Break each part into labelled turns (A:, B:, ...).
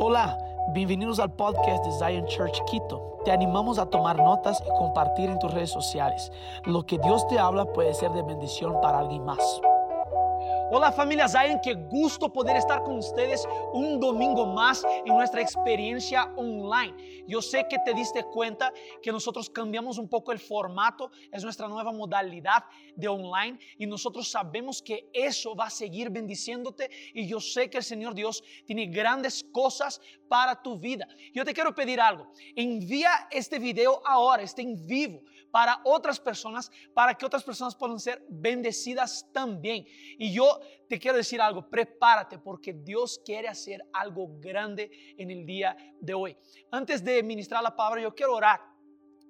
A: Hola, bienvenidos al podcast de Zion Church Quito. Te animamos a tomar notas y compartir en tus redes sociales. Lo que Dios te habla puede ser de bendición para alguien más.
B: Hola familia Zion, qué gusto poder estar con ustedes un domingo más en nuestra experiencia online. Yo sé que te diste cuenta que nosotros cambiamos un poco el formato, es nuestra nueva modalidad de online y nosotros sabemos que eso va a seguir bendiciéndote y yo sé que el Señor Dios tiene grandes cosas para tu vida. Yo te quiero pedir algo, envía este video ahora, este en vivo para otras personas, para que otras personas puedan ser bendecidas también. Y yo te quiero decir algo, prepárate porque Dios quiere hacer algo grande en el día de hoy. Antes de ministrar la palabra, yo quiero orar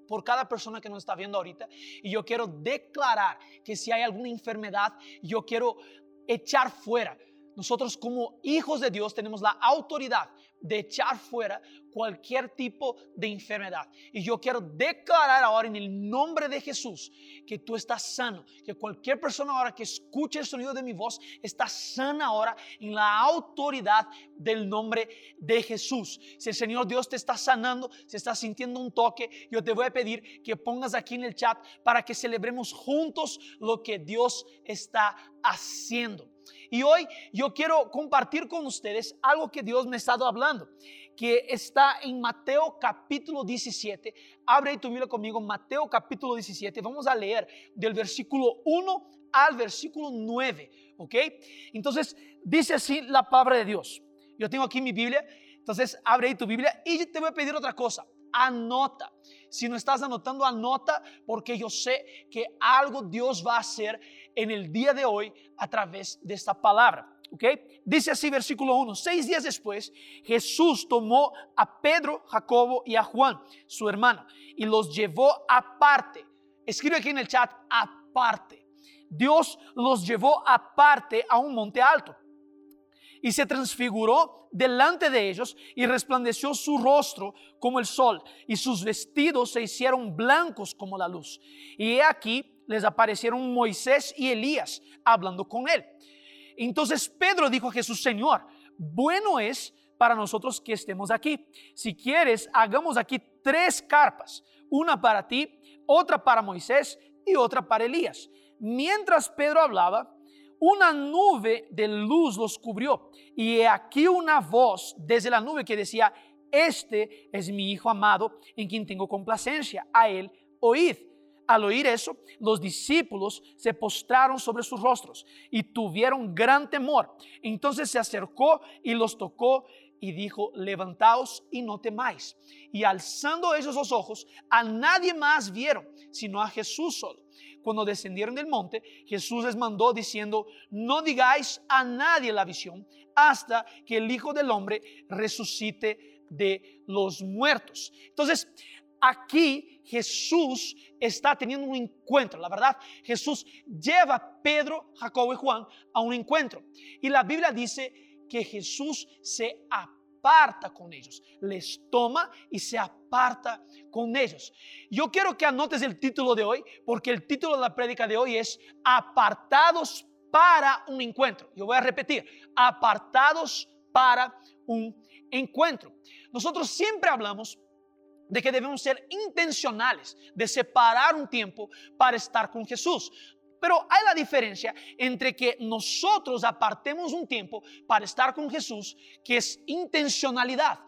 B: por cada persona que nos está viendo ahorita y yo quiero declarar que si hay alguna enfermedad, yo quiero echar fuera nosotros como hijos de Dios tenemos la autoridad de echar fuera cualquier tipo de enfermedad. Y yo quiero declarar ahora en el nombre de Jesús que tú estás sano, que cualquier persona ahora que escuche el sonido de mi voz está sana ahora en la autoridad del nombre de Jesús. Si el Señor Dios te está sanando, si estás sintiendo un toque, yo te voy a pedir que pongas aquí en el chat para que celebremos juntos lo que Dios está haciendo. Y hoy yo quiero compartir con ustedes algo que Dios me ha estado hablando, que está en Mateo capítulo 17. Abre tu Biblia conmigo, Mateo capítulo 17. Vamos a leer del versículo 1 al versículo 9, ¿ok? Entonces dice así la palabra de Dios. Yo tengo aquí mi Biblia, entonces abre tu Biblia y te voy a pedir otra cosa anota. Si no estás anotando, anota porque yo sé que algo Dios va a hacer en el día de hoy a través de esta palabra. ¿ok? Dice así versículo 1, seis días después Jesús tomó a Pedro, Jacobo y a Juan, su hermano, y los llevó aparte. Escribe aquí en el chat, aparte. Dios los llevó aparte a un monte alto y se transfiguró delante de ellos y resplandeció su rostro como el sol y sus vestidos se hicieron blancos como la luz. Y he aquí les aparecieron Moisés y Elías hablando con él. Entonces Pedro dijo a Jesús, Señor, bueno es para nosotros que estemos aquí. Si quieres, hagamos aquí tres carpas, una para ti, otra para Moisés y otra para Elías. Mientras Pedro hablaba, una nube de luz los cubrió y aquí una voz desde la nube que decía, este es mi Hijo amado en quien tengo complacencia, a él oíd. Al oír eso, los discípulos se postraron sobre sus rostros y tuvieron gran temor. Entonces se acercó y los tocó y dijo, levantaos y no temáis. Y alzando ellos los ojos, a nadie más vieron, sino a Jesús solo cuando descendieron del monte, Jesús les mandó diciendo, no digáis a nadie la visión hasta que el Hijo del Hombre resucite de los muertos. Entonces, aquí Jesús está teniendo un encuentro. La verdad, Jesús lleva a Pedro, Jacobo y Juan a un encuentro. Y la Biblia dice que Jesús se aparta con ellos, les toma y se aparta con ellos. Yo quiero que anotes el título de hoy, porque el título de la prédica de hoy es Apartados para un encuentro. Yo voy a repetir, apartados para un encuentro. Nosotros siempre hablamos de que debemos ser intencionales, de separar un tiempo para estar con Jesús. Pero hay la diferencia entre que nosotros apartemos un tiempo para estar con Jesús, que es intencionalidad,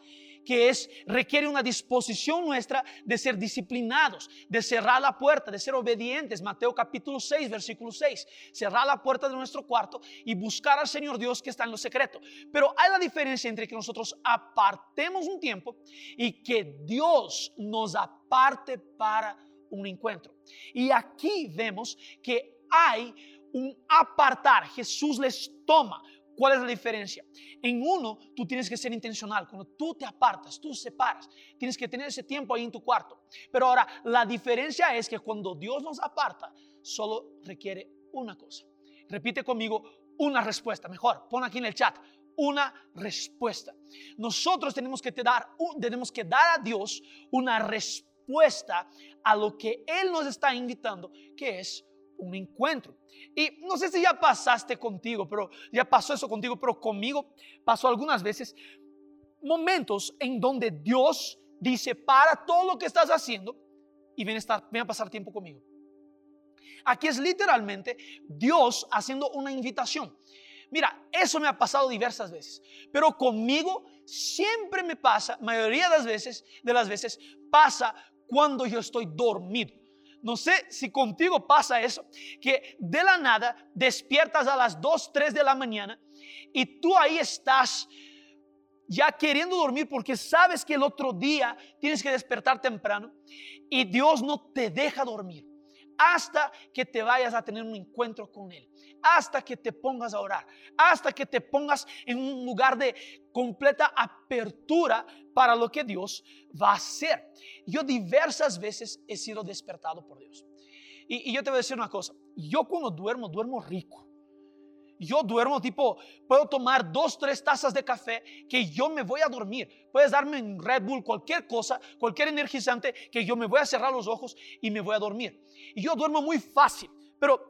B: que es requiere una disposición nuestra de ser disciplinados, de cerrar la puerta, de ser obedientes. Mateo capítulo 6, versículo 6. Cerrar la puerta de nuestro cuarto y buscar al Señor Dios que está en lo secreto. Pero hay la diferencia entre que nosotros apartemos un tiempo y que Dios nos aparte para un encuentro. Y aquí vemos que hay un apartar. Jesús les toma. ¿Cuál es la diferencia? En uno, tú tienes que ser intencional. Cuando tú te apartas, tú separas, tienes que tener ese tiempo ahí en tu cuarto. Pero ahora, la diferencia es que cuando Dios nos aparta, solo requiere una cosa. Repite conmigo una respuesta. Mejor, pon aquí en el chat una respuesta. Nosotros tenemos que, dar, tenemos que dar a Dios una respuesta a lo que Él nos está invitando, que es un encuentro. Y no sé si ya pasaste contigo, pero ya pasó eso contigo, pero conmigo pasó algunas veces. momentos en donde Dios dice, para todo lo que estás haciendo y ven a, estar, ven a pasar tiempo conmigo. Aquí es literalmente Dios haciendo una invitación. Mira, eso me ha pasado diversas veces, pero conmigo siempre me pasa, mayoría de las veces, de las veces pasa cuando yo estoy dormido. No sé si contigo pasa eso, que de la nada despiertas a las 2, 3 de la mañana y tú ahí estás ya queriendo dormir porque sabes que el otro día tienes que despertar temprano y Dios no te deja dormir hasta que te vayas a tener un encuentro con Él, hasta que te pongas a orar, hasta que te pongas en un lugar de completa apertura para lo que Dios va a hacer. Yo diversas veces he sido despertado por Dios. Y, yo te voy a decir una cosa, yo cuando duermo, duermo rico. Yo duermo tipo, puedo tomar dos, tres tazas de café que yo me voy a dormir. Puedes darme un Red Bull, cualquier cosa, cualquier energizante que yo me voy a cerrar los ojos y me voy a dormir. Y yo duermo muy fácil, pero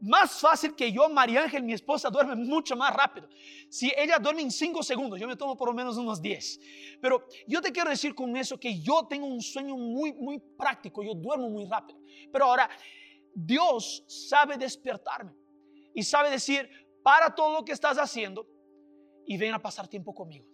B: más fácil que yo, María Ángel, mi esposa, duerme mucho más rápido. Si ella duerme en cinco segundos, yo me tomo por lo menos unos 10. Pero yo te quiero decir con eso que yo tengo un sueño muy, muy práctico, yo duermo muy rápido. Pero ahora, Dios sabe despertarme y sabe decir, para todo lo que estás haciendo y ven a pasar tiempo conmigo.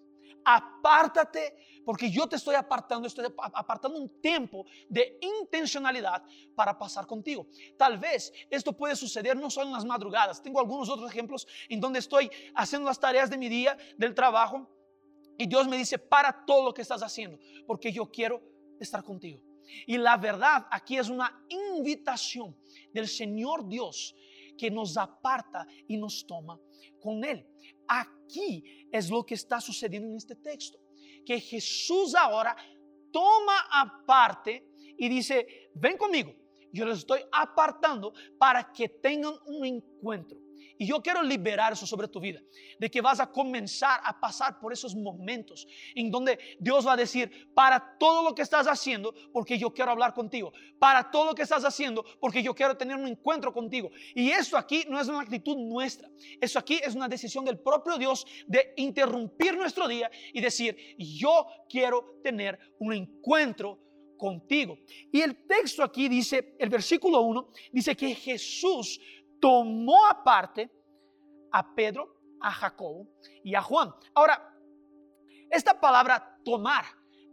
B: Apártate, porque yo te estoy apartando, estoy apartando un tiempo de intencionalidad para pasar contigo. Tal vez esto puede suceder no solo en las madrugadas, tengo algunos otros ejemplos en donde estoy haciendo las tareas de mi día, del trabajo, y Dios me dice, para todo lo que estás haciendo, porque yo quiero estar contigo. Y la verdad aquí es una invitación del Señor Dios que nos aparta y nos toma con Él. Aquí es lo que está sucediendo en este texto, que Jesús ahora toma aparte y dice, ven conmigo, yo les estoy apartando para que tengan un encuentro. Y yo quiero liberar eso sobre tu vida, de que vas a comenzar a pasar por esos momentos en donde Dios va a decir, para todo lo que estás haciendo, porque yo quiero hablar contigo, para todo lo que estás haciendo, porque yo quiero tener un encuentro contigo. Y esto aquí no es una actitud nuestra, eso aquí es una decisión del propio Dios de interrumpir nuestro día y decir, yo quiero tener un encuentro contigo. Y el texto aquí dice, el versículo 1, dice que Jesús tomó aparte a Pedro, a Jacobo y a Juan. Ahora, esta palabra tomar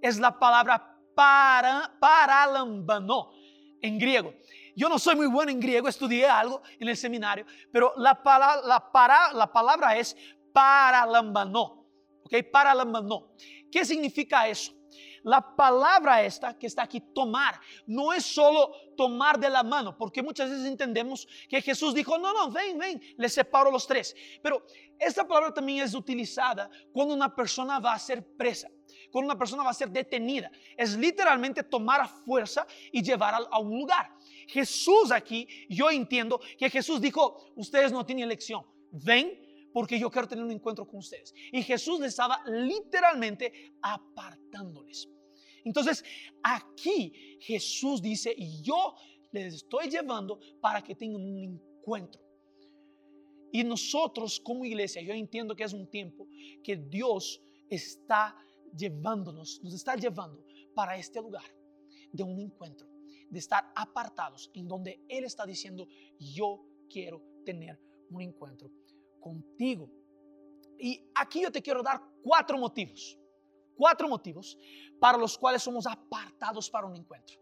B: es la palabra para, paralambano en griego. Yo no soy muy bueno en griego, estudié algo en el seminario, pero la, palabra, la, para, la palabra es. ¿Ok? Paralambano. ¿Qué significa eso? La palabra esta que está aquí, tomar, no es solo tomar de la mano, porque muchas veces entendemos que Jesús dijo, no, no, ven, ven, les separo los tres. Pero esta palabra también es utilizada cuando una persona va a ser presa, cuando una persona va a ser detenida. Es literalmente tomar a fuerza y llevar a, a un lugar. Jesús aquí, yo entiendo que Jesús dijo, ustedes no tienen elección, ven porque yo quiero tener un encuentro con ustedes. Y Jesús les estaba literalmente apartándoles. Entonces, aquí Jesús dice, y yo les estoy llevando para que tengan un encuentro. Y nosotros como iglesia, yo entiendo que es un tiempo que Dios está llevándonos, nos está llevando para este lugar de un encuentro, de estar apartados en donde Él está diciendo, yo quiero tener un encuentro contigo. Y aquí yo te quiero dar cuatro motivos, cuatro motivos para los cuales somos apartados para un encuentro.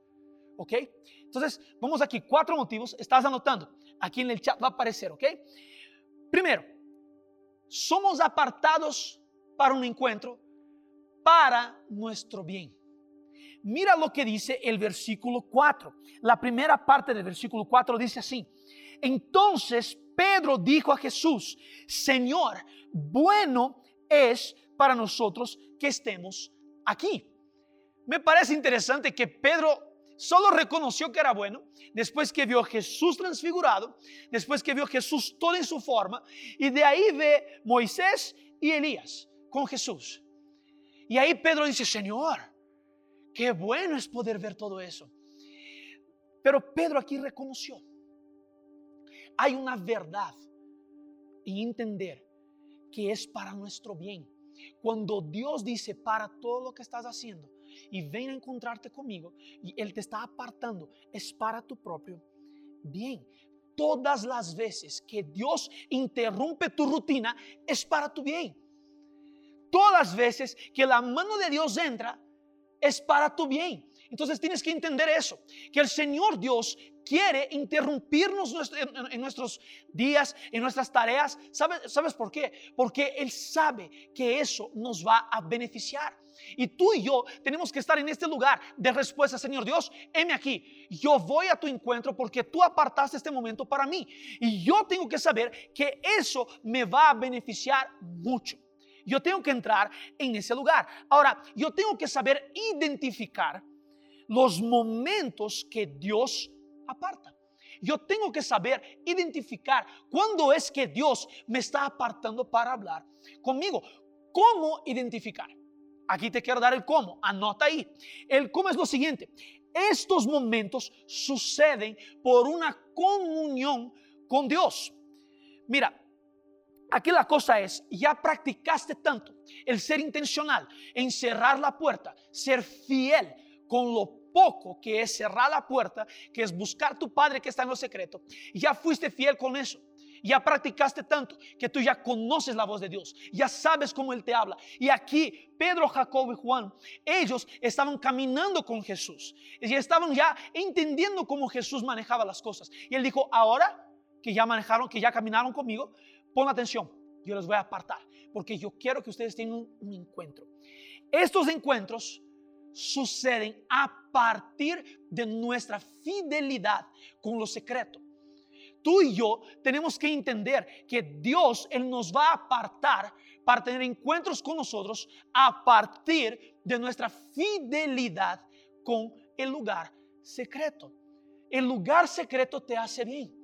B: ¿Ok? Entonces, vamos aquí, cuatro motivos, estás anotando, aquí en el chat va a aparecer, ¿ok? Primero, somos apartados para un encuentro para nuestro bien. Mira lo que dice el versículo 4. La primera parte del versículo 4 dice así. Entonces Pedro dijo a Jesús, Señor, bueno es para nosotros que estemos aquí. Me parece interesante que Pedro solo reconoció que era bueno después que vio Jesús transfigurado, después que vio Jesús todo en su forma, y de ahí ve Moisés y Elías con Jesús. Y ahí Pedro dice, Señor, qué bueno es poder ver todo eso. Pero Pedro aquí reconoció hay una verdad y entender que es para nuestro bien. Cuando Dios dice para todo lo que estás haciendo y ven a encontrarte conmigo y Él te está apartando, es para tu propio bien. Todas las veces que Dios interrumpe tu rutina es para tu bien. Todas las veces que la mano de Dios entra es para tu bien. Entonces tienes que entender eso, que el Señor Dios quiere interrumpirnos en nuestros días, en nuestras tareas. ¿Sabes, ¿Sabes por qué? Porque Él sabe que eso nos va a beneficiar. Y tú y yo tenemos que estar en este lugar de respuesta, Señor Dios, heme aquí. Yo voy a tu encuentro porque tú apartaste este momento para mí. Y yo tengo que saber que eso me va a beneficiar mucho. Yo tengo que entrar en ese lugar. Ahora, yo tengo que saber identificar los momentos que Dios aparta. Yo tengo que saber identificar cuándo es que Dios me está apartando para hablar conmigo. ¿Cómo identificar? Aquí te quiero dar el cómo. Anota ahí. El cómo es lo siguiente. Estos momentos suceden por una comunión con Dios. Mira, aquí la cosa es, ya practicaste tanto el ser intencional, en cerrar la puerta, ser fiel con lo poco que es cerrar la puerta, que es buscar tu Padre que está en lo secreto. Ya fuiste fiel con eso. Ya practicaste tanto que tú ya conoces la voz de Dios, ya sabes cómo Él te habla. Y aquí Pedro, Jacob y Juan, ellos estaban caminando con Jesús y estaban ya entendiendo cómo Jesús manejaba las cosas. Y Él dijo, ahora que ya manejaron, que ya caminaron conmigo, pon atención, yo les voy a apartar, porque yo quiero que ustedes tengan un encuentro. Estos encuentros suceden a partir de nuestra fidelidad con lo secreto. Tú y yo tenemos que entender que Dios, Él nos va a apartar para tener encuentros con nosotros a partir de nuestra fidelidad con el lugar secreto. El lugar secreto te hace bien.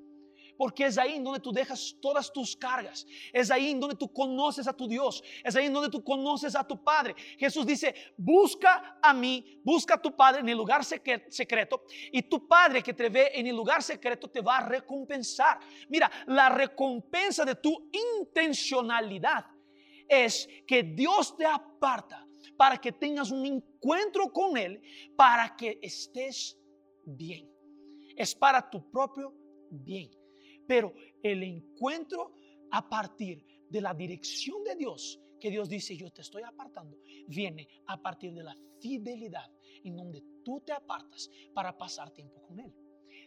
B: Porque es ahí en donde tú dejas todas tus cargas. Es ahí en donde tú conoces a tu Dios. Es ahí en donde tú conoces a tu Padre. Jesús dice, busca a mí, busca a tu Padre en el lugar secreto. Y tu Padre que te ve en el lugar secreto te va a recompensar. Mira, la recompensa de tu intencionalidad es que Dios te aparta para que tengas un encuentro con Él, para que estés bien. Es para tu propio bien. Pero el encuentro a partir de la dirección de Dios, que Dios dice, yo te estoy apartando, viene a partir de la fidelidad en donde tú te apartas para pasar tiempo con Él.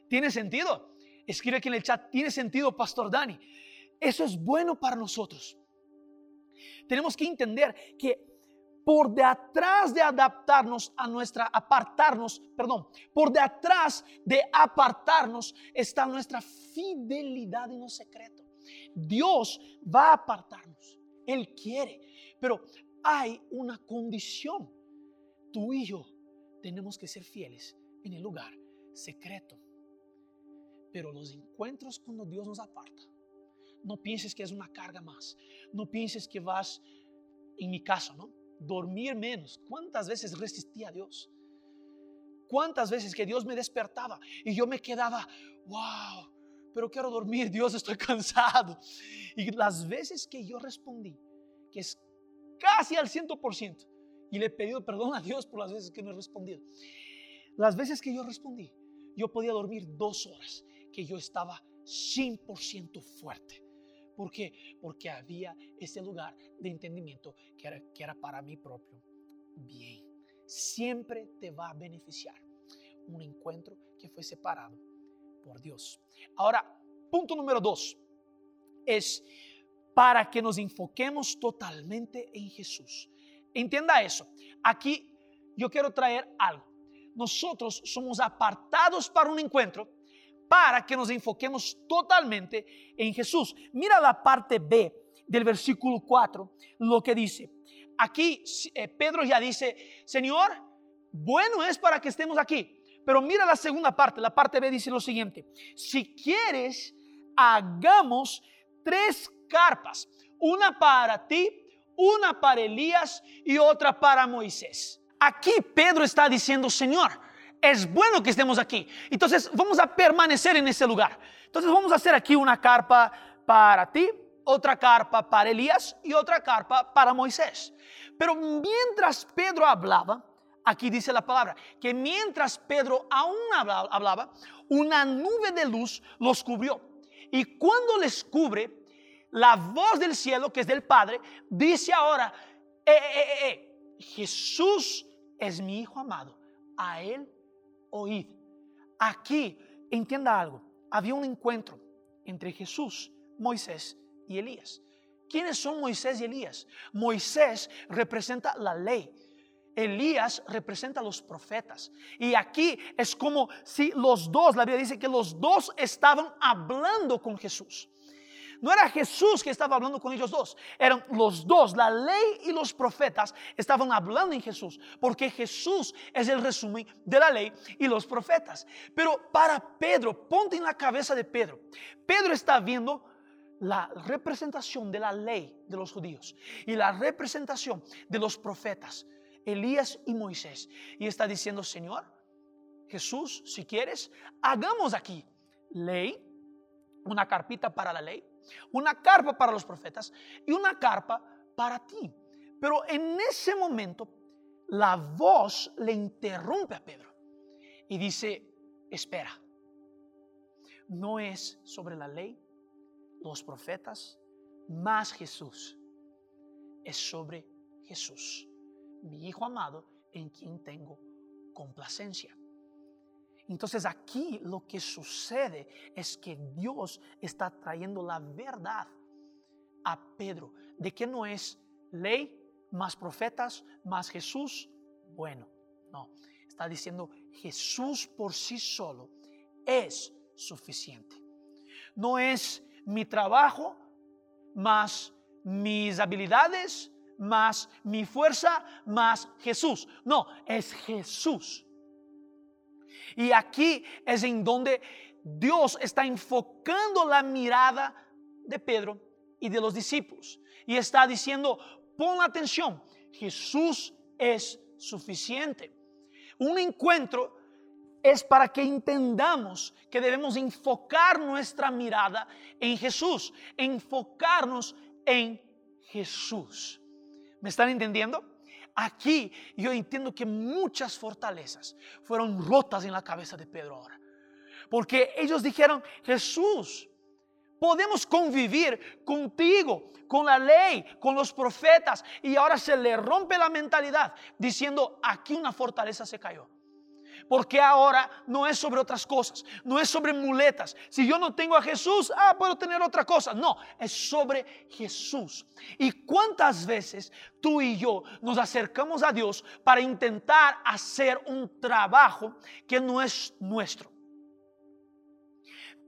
B: ¿Tiene sentido? Escribe aquí en el chat, ¿tiene sentido, Pastor Dani? Eso es bueno para nosotros. Tenemos que entender que por detrás de adaptarnos a nuestra, apartarnos, perdón, por detrás de apartarnos está nuestra fidelidad en lo secreto. Dios va a apartarnos, Él quiere, pero hay una condición. Tú y yo tenemos que ser fieles en el lugar secreto. Pero los encuentros cuando Dios nos aparta, no pienses que es una carga más, no pienses que vas, en mi caso, ¿no? Dormir menos. ¿Cuántas veces resistí a Dios? ¿Cuántas veces que Dios me despertaba y yo me quedaba, wow, pero quiero dormir, Dios, estoy cansado? Y las veces que yo respondí, que es casi al ciento por ciento, y le he pedido perdón a Dios por las veces que no he respondido, las veces que yo respondí, yo podía dormir dos horas, que yo estaba 100% fuerte. ¿Por qué? Porque había ese lugar de entendimiento que era, que era para mi propio bien. Siempre te va a beneficiar un encuentro que fue separado por Dios. Ahora, punto número dos es para que nos enfoquemos totalmente en Jesús. Entienda eso. Aquí yo quiero traer algo. Nosotros somos apartados para un encuentro para que nos enfoquemos totalmente en Jesús. Mira la parte B del versículo 4, lo que dice. Aquí eh, Pedro ya dice, Señor, bueno es para que estemos aquí. Pero mira la segunda parte, la parte B dice lo siguiente, si quieres, hagamos tres carpas, una para ti, una para Elías y otra para Moisés. Aquí Pedro está diciendo, Señor, es bueno que estemos aquí. Entonces vamos a permanecer en ese lugar. Entonces vamos a hacer aquí una carpa para ti, otra carpa para Elías y otra carpa para Moisés. Pero mientras Pedro hablaba, aquí dice la palabra, que mientras Pedro aún hablaba, una nube de luz los cubrió. Y cuando les cubre, la voz del cielo, que es del Padre, dice ahora, eh, eh, eh, Jesús es mi Hijo amado, a Él oíd. Aquí, entienda algo, había un encuentro entre Jesús, Moisés y Elías. ¿Quiénes son Moisés y Elías? Moisés representa la ley. Elías representa a los profetas. Y aquí es como si los dos, la Biblia dice que los dos estaban hablando con Jesús. No era Jesús que estaba hablando con ellos dos, eran los dos, la ley y los profetas estaban hablando en Jesús, porque Jesús es el resumen de la ley y los profetas. Pero para Pedro, ponte en la cabeza de Pedro, Pedro está viendo la representación de la ley de los judíos y la representación de los profetas, Elías y Moisés. Y está diciendo, Señor, Jesús, si quieres, hagamos aquí ley, una carpita para la ley, una carpa para los profetas y una carpa para ti. Pero en ese momento la voz le interrumpe a Pedro y dice, espera, no es sobre la ley, los profetas, más Jesús. Es sobre Jesús, mi Hijo amado, en quien tengo complacencia. Entonces aquí lo que sucede es que Dios está trayendo la verdad a Pedro de que no es ley más profetas más Jesús. Bueno, no, está diciendo Jesús por sí solo es suficiente. No es mi trabajo más mis habilidades más mi fuerza más Jesús. No, es Jesús y aquí es en donde Dios está enfocando la mirada de Pedro y de los discípulos. Y está diciendo, pon atención, Jesús es suficiente. Un encuentro es para que entendamos que debemos enfocar nuestra mirada en Jesús, enfocarnos en Jesús. ¿Me están entendiendo? Aquí yo entiendo que muchas fortalezas fueron rotas en la cabeza de Pedro ahora. Porque ellos dijeron, Jesús, podemos convivir contigo, con la ley, con los profetas. Y ahora se le rompe la mentalidad diciendo, aquí una fortaleza se cayó. Porque ahora no es sobre otras cosas, no es sobre muletas. Si yo no tengo a Jesús, ah, puedo tener otra cosa. No, es sobre Jesús. ¿Y cuántas veces tú y yo nos acercamos a Dios para intentar hacer un trabajo que no es nuestro?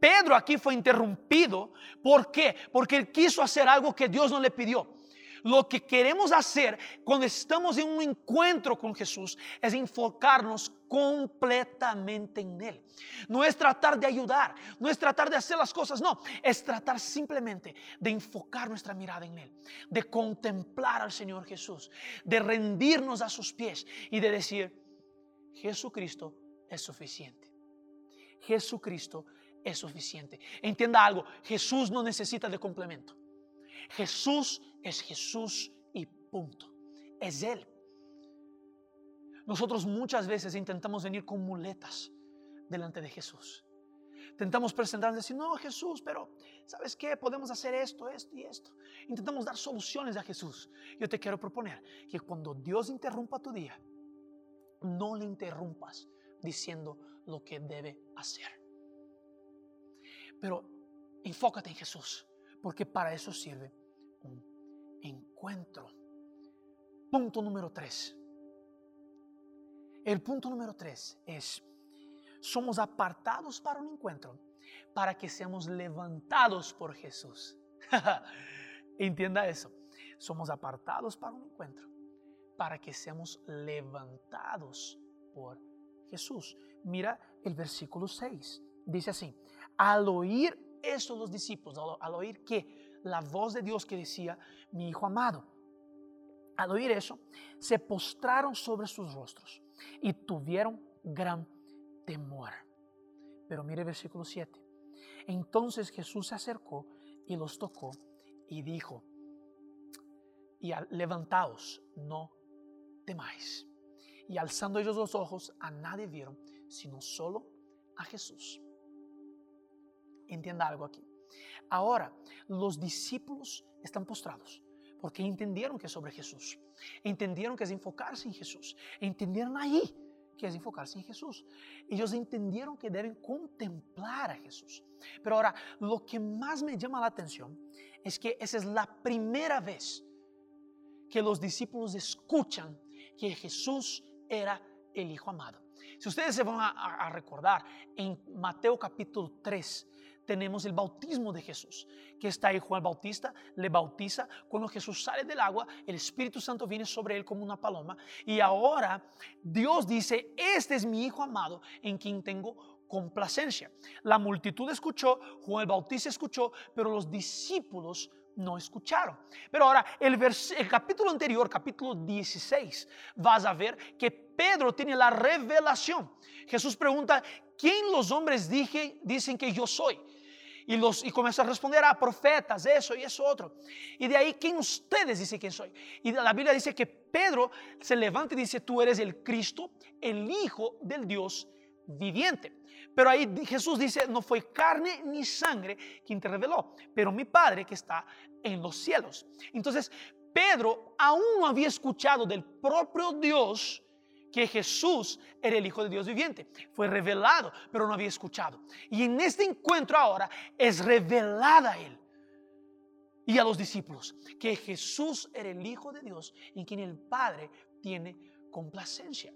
B: Pedro aquí fue interrumpido. ¿Por qué? Porque él quiso hacer algo que Dios no le pidió. Lo que queremos hacer cuando estamos en un encuentro con Jesús es enfocarnos completamente en Él. No es tratar de ayudar, no es tratar de hacer las cosas, no, es tratar simplemente de enfocar nuestra mirada en Él, de contemplar al Señor Jesús, de rendirnos a sus pies y de decir, Jesucristo es suficiente. Jesucristo es suficiente. Entienda algo, Jesús no necesita de complemento. Jesús es Jesús y punto. Es Él. Nosotros muchas veces intentamos venir con muletas delante de Jesús. Intentamos presentarnos y decir, no, Jesús, pero ¿sabes qué? Podemos hacer esto, esto y esto. Intentamos dar soluciones a Jesús. Yo te quiero proponer que cuando Dios interrumpa tu día, no le interrumpas diciendo lo que debe hacer. Pero enfócate en Jesús, porque para eso sirve un encuentro. Punto número tres. El punto número tres es, somos apartados para un encuentro para que seamos levantados por Jesús. Entienda eso. Somos apartados para un encuentro para que seamos levantados por Jesús. Mira el versículo 6. Dice así, al oír eso los discípulos, al, oír que la voz de Dios que decía, mi Hijo amado. Al oír eso, se postraron sobre sus rostros y tuvieron gran temor. Pero mire versículo 7. Entonces Jesús se acercó y los tocó
A: y dijo, y levantaos, no temáis. Y alzando ellos los ojos, a nadie vieron, sino solo a Jesús. Entienda algo aquí. Ahora, los discípulos están postrados porque entendieron que es sobre Jesús. Entendieron que es enfocarse en Jesús. Entendieron ahí que es enfocarse en Jesús. Ellos entendieron que deben contemplar a Jesús. Pero ahora, lo que más me llama la atención es que esa es la primera vez que los discípulos escuchan que Jesús era el Hijo amado. Si ustedes se van a, recordar, en Mateo capítulo 3 tenemos el bautismo de Jesús, que está ahí Juan Bautista, le bautiza, cuando Jesús sale del agua, el Espíritu Santo viene sobre él como una paloma, y ahora Dios dice, este es mi Hijo amado en quien tengo complacencia. La multitud escuchó, Juan el Bautista escuchó, pero los discípulos no escucharon. Pero ahora, el, el, capítulo anterior, capítulo 16, vas a ver que Pedro tiene la revelación. Jesús pregunta, ¿quién los hombres dije, dicen que yo soy? Y, los, y comienza a responder a profetas, eso y eso otro. Y de ahí, ¿quién ustedes dicen que soy? Y la Biblia dice que Pedro se levanta y dice, tú eres el Cristo, el Hijo del Dios viviente. Pero ahí Jesús dice, no fue carne ni sangre quien te reveló, pero mi Padre que está en los cielos. Entonces, Pedro aún no había escuchado del propio Dios que Jesús era el Hijo de Dios viviente. Fue revelado, pero no había escuchado. Y en este encuentro ahora es revelada a él y a los discípulos que Jesús era el Hijo de Dios en quien el Padre tiene complacencia.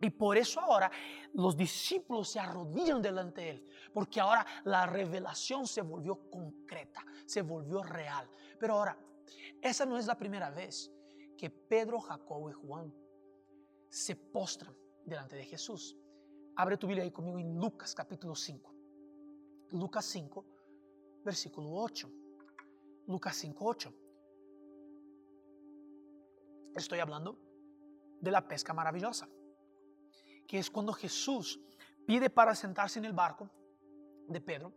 A: Y por eso ahora los discípulos se arrodillan delante de Él, porque ahora la revelación se volvió concreta, se volvió real. Pero ahora, esa no es la primera vez que Pedro, Jacobo y Juan se postran delante de Jesús. Abre tu Biblia ahí conmigo en Lucas capítulo 5. Lucas 5, versículo 8. Lucas 5, 8. Estoy hablando de la pesca maravillosa que es cuando Jesús pide para sentarse en el barco de Pedro.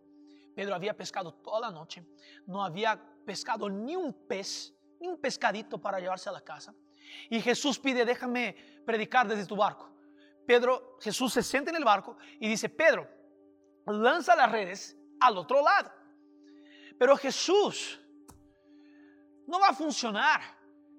A: Pedro había pescado toda la noche, no había pescado ni un pez, ni un pescadito para llevarse a la casa. Y Jesús pide, déjame predicar desde tu barco. Pedro, Jesús se sienta en el barco y dice, Pedro, lanza las redes al otro lado. Pero Jesús, no va a funcionar.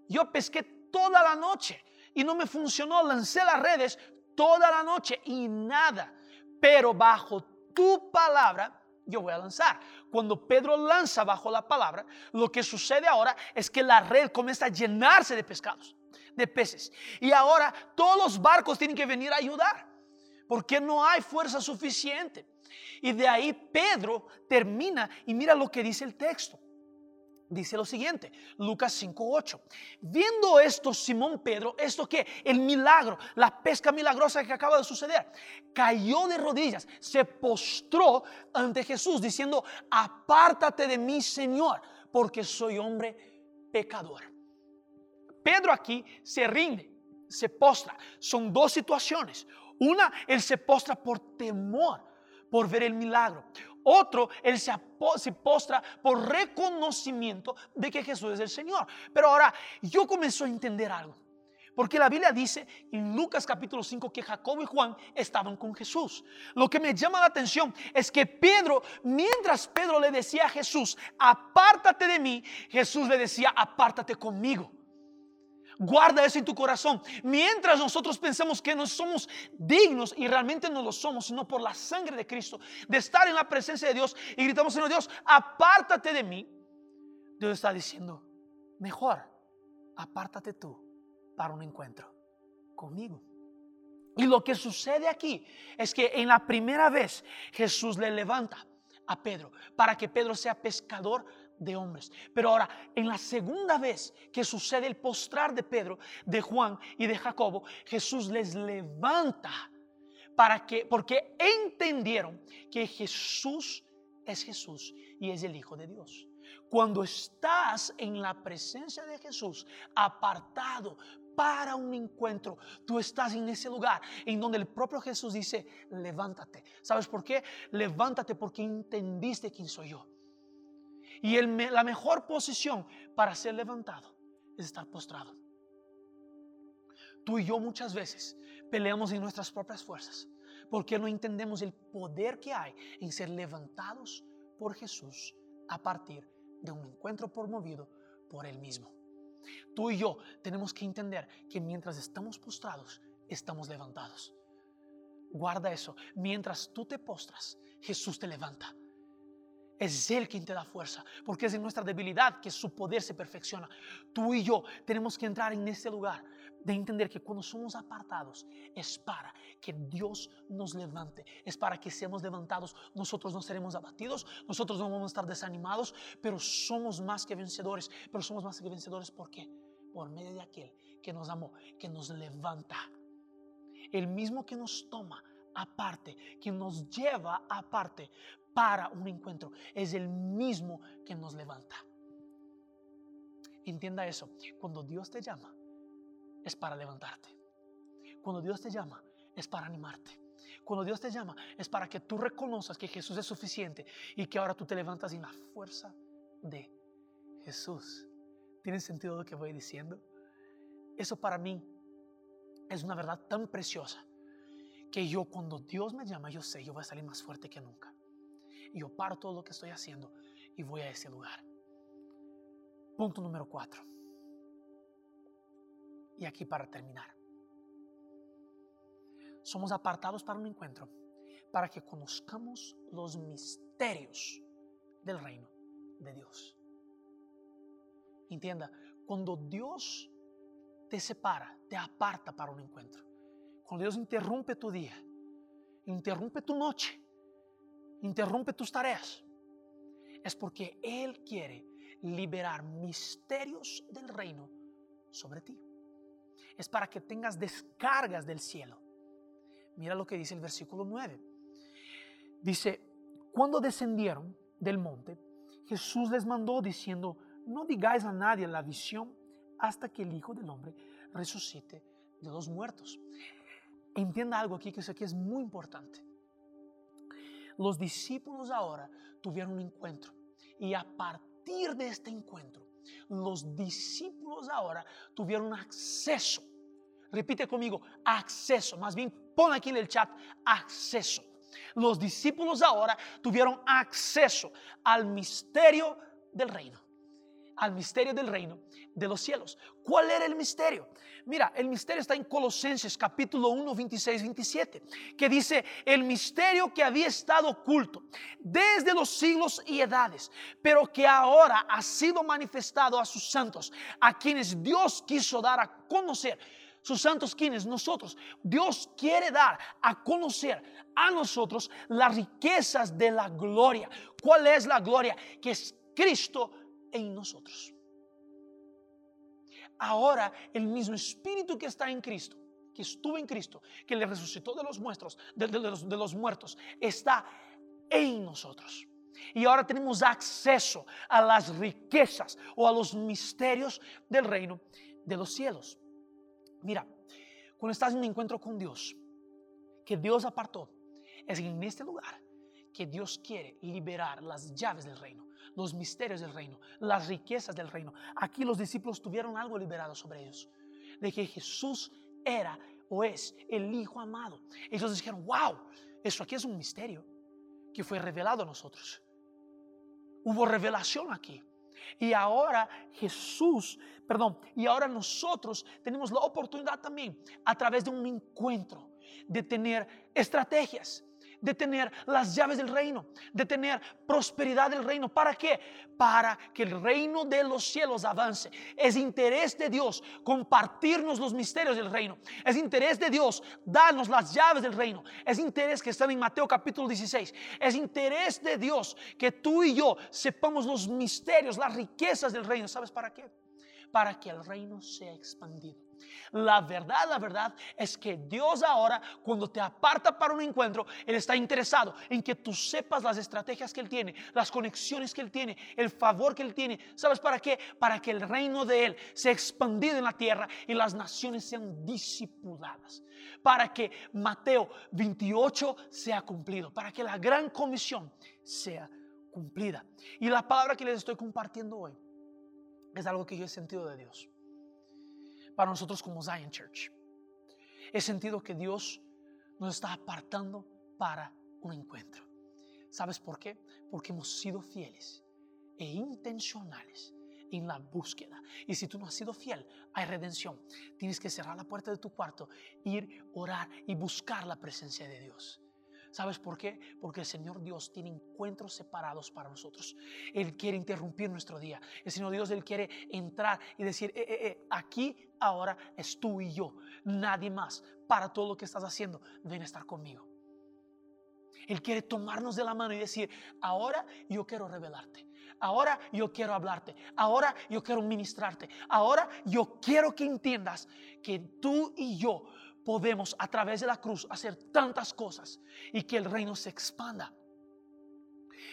A: Yo pesqué toda la noche y no me funcionó. Lancé las redes, toda la noche y nada. Pero bajo tu palabra yo voy a lanzar. Cuando Pedro lanza bajo la palabra, lo que sucede ahora es que la red comienza a llenarse de pescados, de peces. Y ahora todos los barcos tienen que venir a ayudar, porque no hay fuerza suficiente. Y de ahí Pedro termina y mira lo que dice el texto dice lo siguiente, Lucas 5:8. Viendo esto, Simón Pedro, esto que el milagro, la pesca milagrosa que acaba de suceder, cayó de rodillas, se postró ante Jesús diciendo, apártate de mí, Señor, porque soy hombre pecador. Pedro aquí se rinde, se postra. Son dos situaciones. Una, él se postra por temor por ver el milagro. Otro, él se, postra por reconocimiento de que Jesús es el Señor. Pero ahora yo comencé a entender algo. Porque la Biblia dice en Lucas capítulo 5 que Jacobo y Juan estaban con Jesús. Lo que me llama la atención es que Pedro, mientras Pedro le decía a Jesús, apártate de mí, Jesús le decía, apártate conmigo. Guarda eso en tu corazón. Mientras nosotros pensamos que no somos dignos y realmente no lo somos, sino por la sangre de Cristo, de estar en la presencia de Dios y gritamos, Señor Dios, apártate de mí. Dios está diciendo, mejor, apártate tú para un encuentro conmigo. Y lo que sucede aquí es que en la primera vez Jesús le levanta a Pedro para que Pedro sea pescador de hombres. Pero ahora, en la segunda vez que sucede el postrar de Pedro, de Juan y de Jacobo, Jesús les levanta para que, porque entendieron que Jesús es Jesús y es el Hijo de Dios. Cuando estás en la presencia de Jesús, apartado para un encuentro, tú estás en ese lugar en donde el propio Jesús dice, levántate. ¿Sabes por qué? Levántate porque entendiste quién soy yo Y la mejor posición para ser levantado es estar postrado. Tú y yo muchas veces peleamos en nuestras propias fuerzas porque no entendemos el poder que hay en ser levantados por Jesús a partir de un encuentro promovido por Él mismo. Tú y yo tenemos que entender que mientras estamos postrados, estamos levantados. Guarda eso. Mientras tú te postras, Jesús te levanta. Es Él quien te da fuerza, porque es en nuestra debilidad que su poder se perfecciona. Tú y yo tenemos que entrar en este lugar de entender que cuando somos apartados es para que Dios nos levante, es para que seamos levantados. Nosotros no seremos abatidos, nosotros no vamos a estar desanimados, pero somos más que vencedores. Pero somos más que vencedores ¿por qué? Por medio de aquel que nos amó, que nos levanta. El mismo que nos toma aparte, que nos lleva aparte para un encuentro, es el mismo que nos levanta. Entienda eso, cuando Dios te llama, es para levantarte. Cuando Dios te llama, es para animarte. Cuando Dios te llama, es para que tú reconozcas que Jesús es suficiente y que ahora tú te levantas en la fuerza de Jesús. ¿Tiene sentido lo que voy diciendo? Eso para mí es una verdad tan preciosa que yo cuando Dios me llama, yo sé, yo voy a salir más fuerte que nunca. Y yo paro todo lo que estoy haciendo y voy a ese lugar. Punto número cuatro. Y aquí para terminar. Somos apartados para un encuentro, para que conozcamos los misterios del reino de Dios. Entienda, cuando Dios te separa, te aparta para un encuentro, cuando Dios interrumpe tu día, interrumpe tu noche, interrumpe tus tareas, es porque Él quiere liberar misterios del reino sobre ti es para que tengas descargas del cielo. Mira lo que dice el versículo 9. Dice, cuando descendieron del monte, Jesús les mandó diciendo, no digáis a nadie la visión hasta que el Hijo del Hombre resucite de los muertos. Entienda algo aquí que que es muy importante. Los discípulos ahora tuvieron un encuentro y a partir de este encuentro, los discípulos ahora tuvieron acceso Repite conmigo, acceso. Más bien, pon aquí en el chat, acceso. Los discípulos ahora tuvieron acceso al misterio del reino. Al misterio del reino de los cielos. ¿Cuál era el misterio? Mira, el misterio está en Colosenses capítulo 1, 26, 27, que dice, el misterio que había estado oculto desde los siglos y edades, pero que ahora ha sido manifestado a sus santos, a quienes Dios quiso dar a conocer sus santos quienes, nosotros. Dios quiere dar a conocer a nosotros las riquezas de la gloria. ¿Cuál es la gloria? Que es Cristo en nosotros. Ahora el mismo Espíritu que está en Cristo, que estuvo en Cristo, que le resucitó de los muertos, está en nosotros. Y ahora tenemos acceso a las riquezas o a los misterios del reino de los cielos. Mira, cuando estás en un encuentro con Dios, que Dios apartó, es en este lugar que Dios quiere liberar las llaves del reino, los misterios del reino, las riquezas del reino. Aquí los discípulos tuvieron algo liberado sobre ellos, de que Jesús era o es el Hijo amado. Ellos dijeron, wow, eso aquí es un misterio que fue revelado a nosotros. Hubo revelación aquí. Y ahora Jesús, perdón, y ahora nosotros tenemos la oportunidad también a través de un encuentro de tener estrategias, de tener las llaves del reino, de tener prosperidad del reino. ¿Para qué? Para que el reino de los cielos avance. Es interés de Dios compartirnos los misterios del reino. Es interés de Dios darnos las llaves del reino. Es interés que están en Mateo capítulo 16. Es interés de Dios que tú y yo sepamos los misterios, las riquezas del reino. ¿Sabes para qué? Para que el reino sea expandido. La verdad, la verdad es que Dios ahora, cuando te aparta para un encuentro, Él está interesado en que tú sepas las estrategias que Él tiene, las conexiones que Él tiene, el favor que Él tiene. ¿Sabes para qué? Para que el reino de Él sea expandido en la tierra y las naciones sean discipuladas. Para que Mateo 28 sea cumplido, para que la gran comisión sea cumplida. Y la palabra que les estoy compartiendo hoy es algo que yo he sentido de Dios. Para nosotros como Zion Church. He sentido que Dios nos está apartando para un encuentro. ¿Sabes por qué? Porque hemos sido fieles e intencionales en la búsqueda. Y si tú no has sido fiel, hay redención. Tienes que cerrar la puerta de tu cuarto, ir, orar y buscar la presencia de Dios. ¿Sabes por qué? Porque el Señor Dios tiene encuentros separados para nosotros. Él quiere interrumpir nuestro día. El Señor Dios, Él quiere entrar y decir, eh, eh, eh, aquí ahora es tú y yo, nadie más. Para todo lo que estás haciendo, ven a estar conmigo. Él quiere tomarnos de la mano y decir, ahora yo quiero revelarte. Ahora yo quiero hablarte. Ahora yo quiero ministrarte. Ahora yo quiero que entiendas que tú y yo podemos a través de la cruz hacer tantas cosas y que el reino se expanda.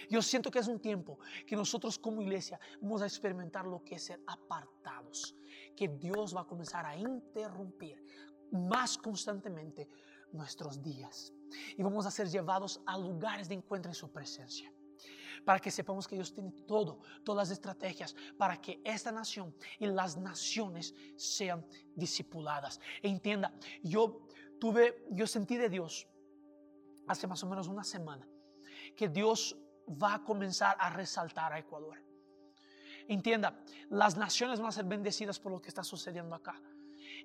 A: Yo siento que es un tiempo que nosotros como iglesia vamos a experimentar lo que es ser apartados, que Dios va a comenzar a interrumpir más constantemente nuestros días y vamos a ser llevados a lugares de encuentro en su presencia para que sepamos que Dios tiene todo, todas las estrategias para que esta nación y las naciones sean discipuladas. E entienda, yo tuve, yo sentí de Dios hace más o menos una semana que Dios va a comenzar a resaltar a Ecuador. Entienda, las naciones van a ser bendecidas por lo que está sucediendo acá.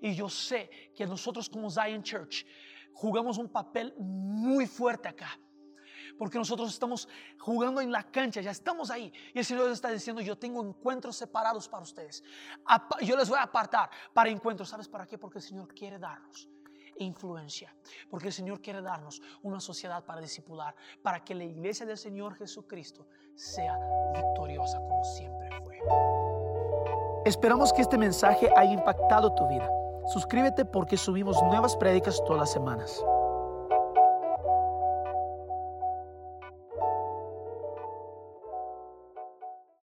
A: Y yo sé que nosotros como Zion Church jugamos un papel muy fuerte acá porque nosotros estamos jugando en la cancha, ya estamos ahí. Y el Señor está diciendo, yo tengo encuentros separados para ustedes. Yo les voy a apartar para encuentros. ¿Sabes para qué? Porque el Señor quiere darnos influencia, porque el Señor quiere darnos una sociedad para discipular, para que la iglesia del Señor Jesucristo sea victoriosa como siempre fue.
B: Esperamos que este mensaje haya impactado tu vida. Suscríbete porque subimos nuevas prédicas todas las semanas.